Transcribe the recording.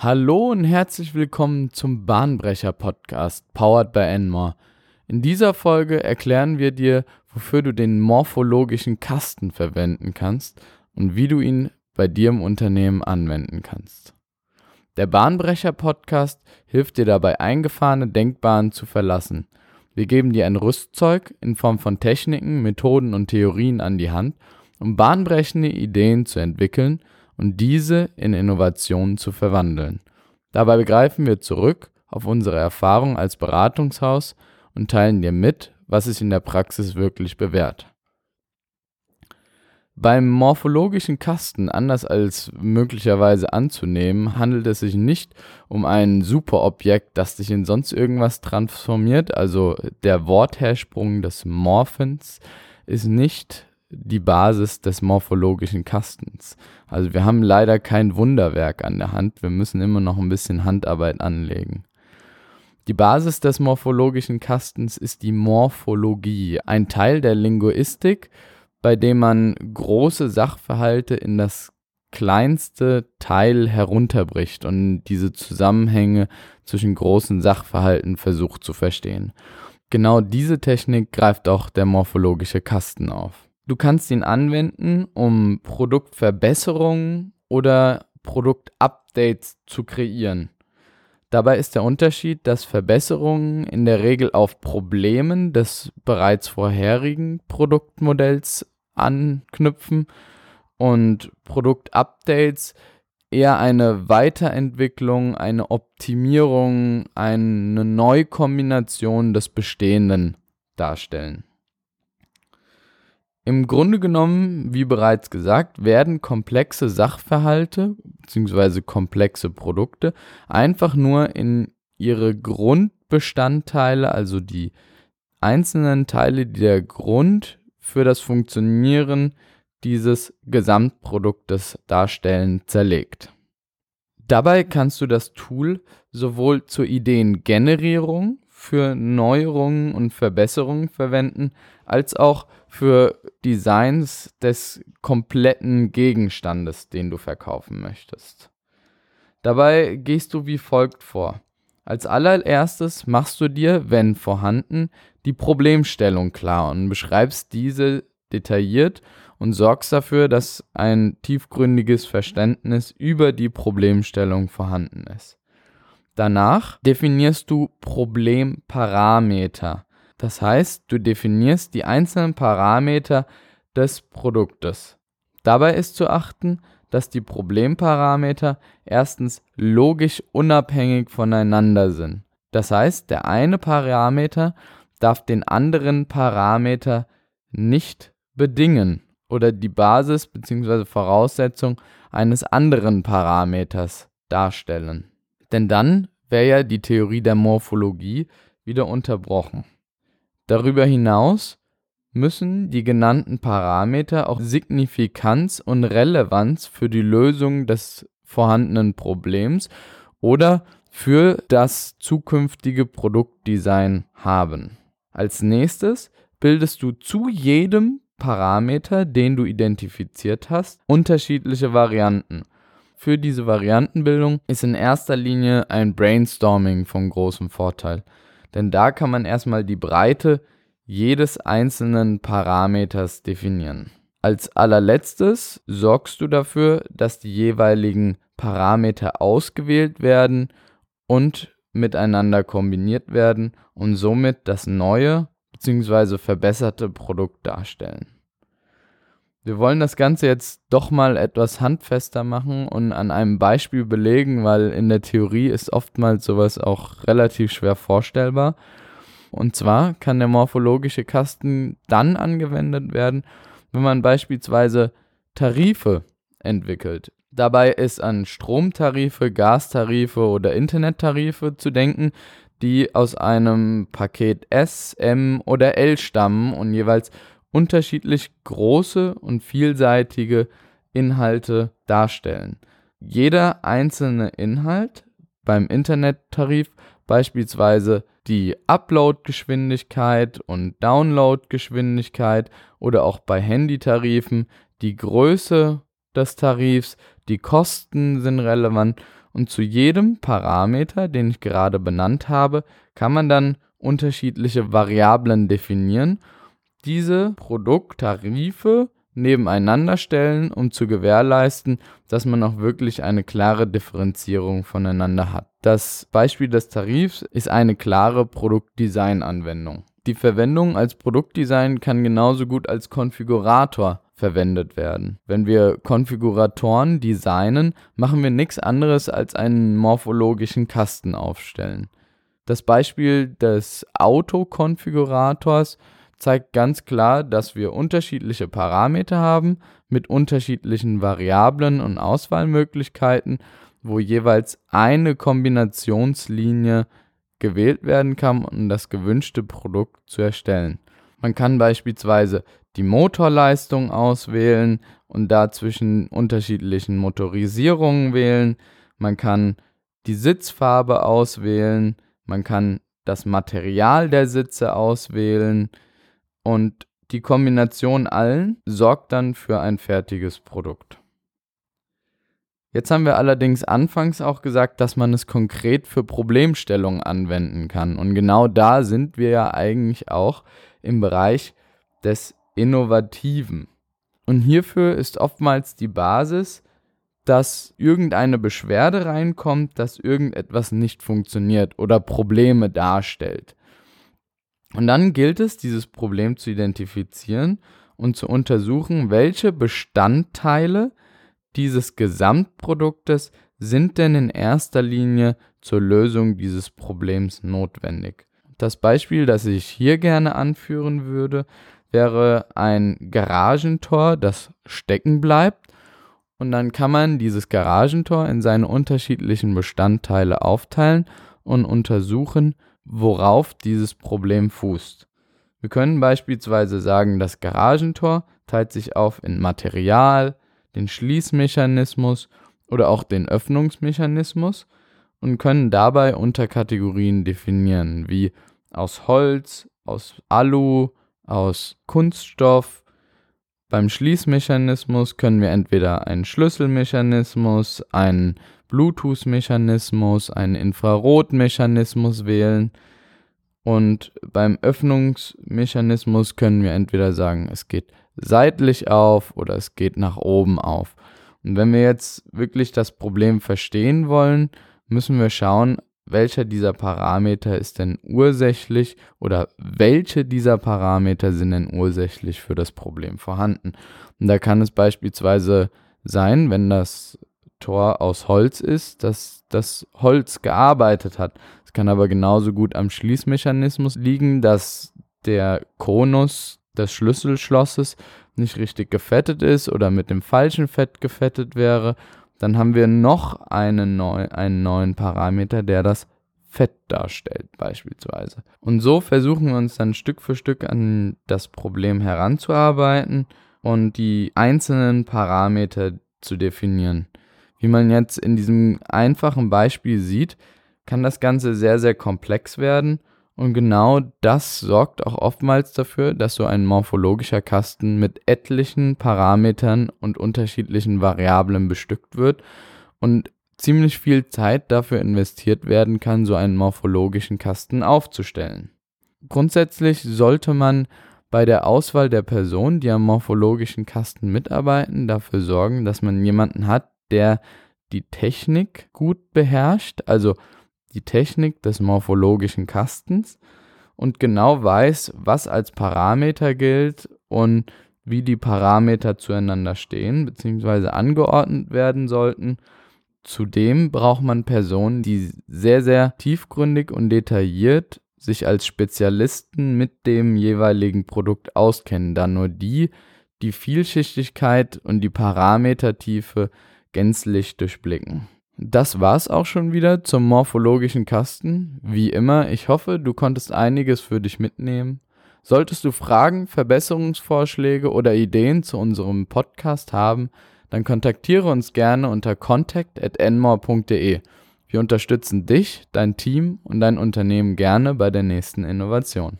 Hallo und herzlich willkommen zum Bahnbrecher Podcast, powered by Enmore. In dieser Folge erklären wir dir, wofür du den morphologischen Kasten verwenden kannst und wie du ihn bei dir im Unternehmen anwenden kannst. Der Bahnbrecher Podcast hilft dir dabei, eingefahrene Denkbahnen zu verlassen. Wir geben dir ein Rüstzeug in Form von Techniken, Methoden und Theorien an die Hand, um bahnbrechende Ideen zu entwickeln und diese in Innovationen zu verwandeln. Dabei begreifen wir zurück auf unsere Erfahrung als Beratungshaus und teilen dir mit, was sich in der Praxis wirklich bewährt. Beim morphologischen Kasten, anders als möglicherweise anzunehmen, handelt es sich nicht um ein Superobjekt, das dich in sonst irgendwas transformiert. Also der Worthersprung des Morphens ist nicht die Basis des morphologischen Kastens. Also wir haben leider kein Wunderwerk an der Hand, wir müssen immer noch ein bisschen Handarbeit anlegen. Die Basis des morphologischen Kastens ist die Morphologie, ein Teil der Linguistik, bei dem man große Sachverhalte in das kleinste Teil herunterbricht und diese Zusammenhänge zwischen großen Sachverhalten versucht zu verstehen. Genau diese Technik greift auch der morphologische Kasten auf. Du kannst ihn anwenden, um Produktverbesserungen oder Produktupdates zu kreieren. Dabei ist der Unterschied, dass Verbesserungen in der Regel auf Problemen des bereits vorherigen Produktmodells anknüpfen und Produktupdates eher eine Weiterentwicklung, eine Optimierung, eine Neukombination des Bestehenden darstellen. Im Grunde genommen, wie bereits gesagt, werden komplexe Sachverhalte bzw. komplexe Produkte einfach nur in ihre Grundbestandteile, also die einzelnen Teile, die der Grund für das Funktionieren dieses Gesamtproduktes darstellen, zerlegt. Dabei kannst du das Tool sowohl zur Ideengenerierung für Neuerungen und Verbesserungen verwenden, als auch für Designs des kompletten Gegenstandes, den du verkaufen möchtest. Dabei gehst du wie folgt vor. Als allererstes machst du dir, wenn vorhanden, die Problemstellung klar und beschreibst diese detailliert und sorgst dafür, dass ein tiefgründiges Verständnis über die Problemstellung vorhanden ist. Danach definierst du Problemparameter. Das heißt, du definierst die einzelnen Parameter des Produktes. Dabei ist zu achten, dass die Problemparameter erstens logisch unabhängig voneinander sind. Das heißt, der eine Parameter darf den anderen Parameter nicht bedingen oder die Basis bzw. Voraussetzung eines anderen Parameters darstellen. Denn dann wäre ja die Theorie der Morphologie wieder unterbrochen. Darüber hinaus müssen die genannten Parameter auch Signifikanz und Relevanz für die Lösung des vorhandenen Problems oder für das zukünftige Produktdesign haben. Als nächstes bildest du zu jedem Parameter, den du identifiziert hast, unterschiedliche Varianten. Für diese Variantenbildung ist in erster Linie ein Brainstorming von großem Vorteil, denn da kann man erstmal die Breite jedes einzelnen Parameters definieren. Als allerletztes sorgst du dafür, dass die jeweiligen Parameter ausgewählt werden und miteinander kombiniert werden und somit das neue bzw. verbesserte Produkt darstellen. Wir wollen das Ganze jetzt doch mal etwas handfester machen und an einem Beispiel belegen, weil in der Theorie ist oftmals sowas auch relativ schwer vorstellbar. Und zwar kann der morphologische Kasten dann angewendet werden, wenn man beispielsweise Tarife entwickelt. Dabei ist an Stromtarife, Gastarife oder Internettarife zu denken, die aus einem Paket S, M oder L stammen und jeweils unterschiedlich große und vielseitige Inhalte darstellen. Jeder einzelne Inhalt beim Internettarif, beispielsweise die Upload-Geschwindigkeit und Download-Geschwindigkeit oder auch bei Handytarifen die Größe des Tarifs, die Kosten sind relevant Und zu jedem Parameter, den ich gerade benannt habe, kann man dann unterschiedliche Variablen definieren, diese Produkttarife nebeneinander stellen, um zu gewährleisten, dass man auch wirklich eine klare Differenzierung voneinander hat. Das Beispiel des Tarifs ist eine klare Produktdesign-Anwendung. Die Verwendung als Produktdesign kann genauso gut als Konfigurator verwendet werden. Wenn wir Konfiguratoren designen, machen wir nichts anderes als einen morphologischen Kasten aufstellen. Das Beispiel des Autokonfigurators zeigt ganz klar, dass wir unterschiedliche Parameter haben mit unterschiedlichen Variablen und Auswahlmöglichkeiten, wo jeweils eine Kombinationslinie gewählt werden kann, um das gewünschte Produkt zu erstellen. Man kann beispielsweise die Motorleistung auswählen und dazwischen unterschiedlichen Motorisierungen wählen. Man kann die Sitzfarbe auswählen. Man kann das Material der Sitze auswählen. Und die Kombination allen sorgt dann für ein fertiges Produkt. Jetzt haben wir allerdings anfangs auch gesagt, dass man es konkret für Problemstellungen anwenden kann. Und genau da sind wir ja eigentlich auch im Bereich des Innovativen. Und hierfür ist oftmals die Basis, dass irgendeine Beschwerde reinkommt, dass irgendetwas nicht funktioniert oder Probleme darstellt. Und dann gilt es, dieses Problem zu identifizieren und zu untersuchen, welche Bestandteile dieses Gesamtproduktes sind denn in erster Linie zur Lösung dieses Problems notwendig. Das Beispiel, das ich hier gerne anführen würde, wäre ein Garagentor, das stecken bleibt. Und dann kann man dieses Garagentor in seine unterschiedlichen Bestandteile aufteilen und untersuchen, worauf dieses Problem fußt. Wir können beispielsweise sagen, das Garagentor teilt sich auf in Material, den Schließmechanismus oder auch den Öffnungsmechanismus und können dabei Unterkategorien definieren, wie aus Holz, aus Alu, aus Kunststoff. Beim Schließmechanismus können wir entweder einen Schlüsselmechanismus, einen Bluetooth-Mechanismus, einen Infrarotmechanismus wählen. Und beim Öffnungsmechanismus können wir entweder sagen, es geht seitlich auf oder es geht nach oben auf. Und wenn wir jetzt wirklich das Problem verstehen wollen, müssen wir schauen, welcher dieser Parameter ist denn ursächlich oder welche dieser Parameter sind denn ursächlich für das Problem vorhanden. Und da kann es beispielsweise sein, wenn das Tor aus Holz ist, dass das Holz gearbeitet hat. Es kann aber genauso gut am Schließmechanismus liegen, dass der Konus des Schlüsselschlosses nicht richtig gefettet ist oder mit dem falschen Fett gefettet wäre. Dann haben wir noch einen, neu, einen neuen Parameter, der das Fett darstellt beispielsweise. Und so versuchen wir uns dann Stück für Stück an das Problem heranzuarbeiten und die einzelnen Parameter zu definieren. Wie man jetzt in diesem einfachen Beispiel sieht, kann das Ganze sehr, sehr komplex werden und genau das sorgt auch oftmals dafür, dass so ein morphologischer Kasten mit etlichen Parametern und unterschiedlichen Variablen bestückt wird und ziemlich viel Zeit dafür investiert werden kann, so einen morphologischen Kasten aufzustellen. Grundsätzlich sollte man bei der Auswahl der Personen, die am morphologischen Kasten mitarbeiten, dafür sorgen, dass man jemanden hat, der die Technik gut beherrscht, also die Technik des morphologischen Kastens und genau weiß, was als Parameter gilt und wie die Parameter zueinander stehen bzw. angeordnet werden sollten. Zudem braucht man Personen, die sehr, sehr tiefgründig und detailliert sich als Spezialisten mit dem jeweiligen Produkt auskennen, da nur die die Vielschichtigkeit und die Parametertiefe gänzlich durchblicken. Das war's auch schon wieder zum morphologischen Kasten. Wie immer, ich hoffe, du konntest einiges für dich mitnehmen. Solltest du Fragen, Verbesserungsvorschläge oder Ideen zu unserem Podcast haben, dann kontaktiere uns gerne unter contact@enmore.de. Wir unterstützen dich, dein Team und dein Unternehmen gerne bei der nächsten Innovation.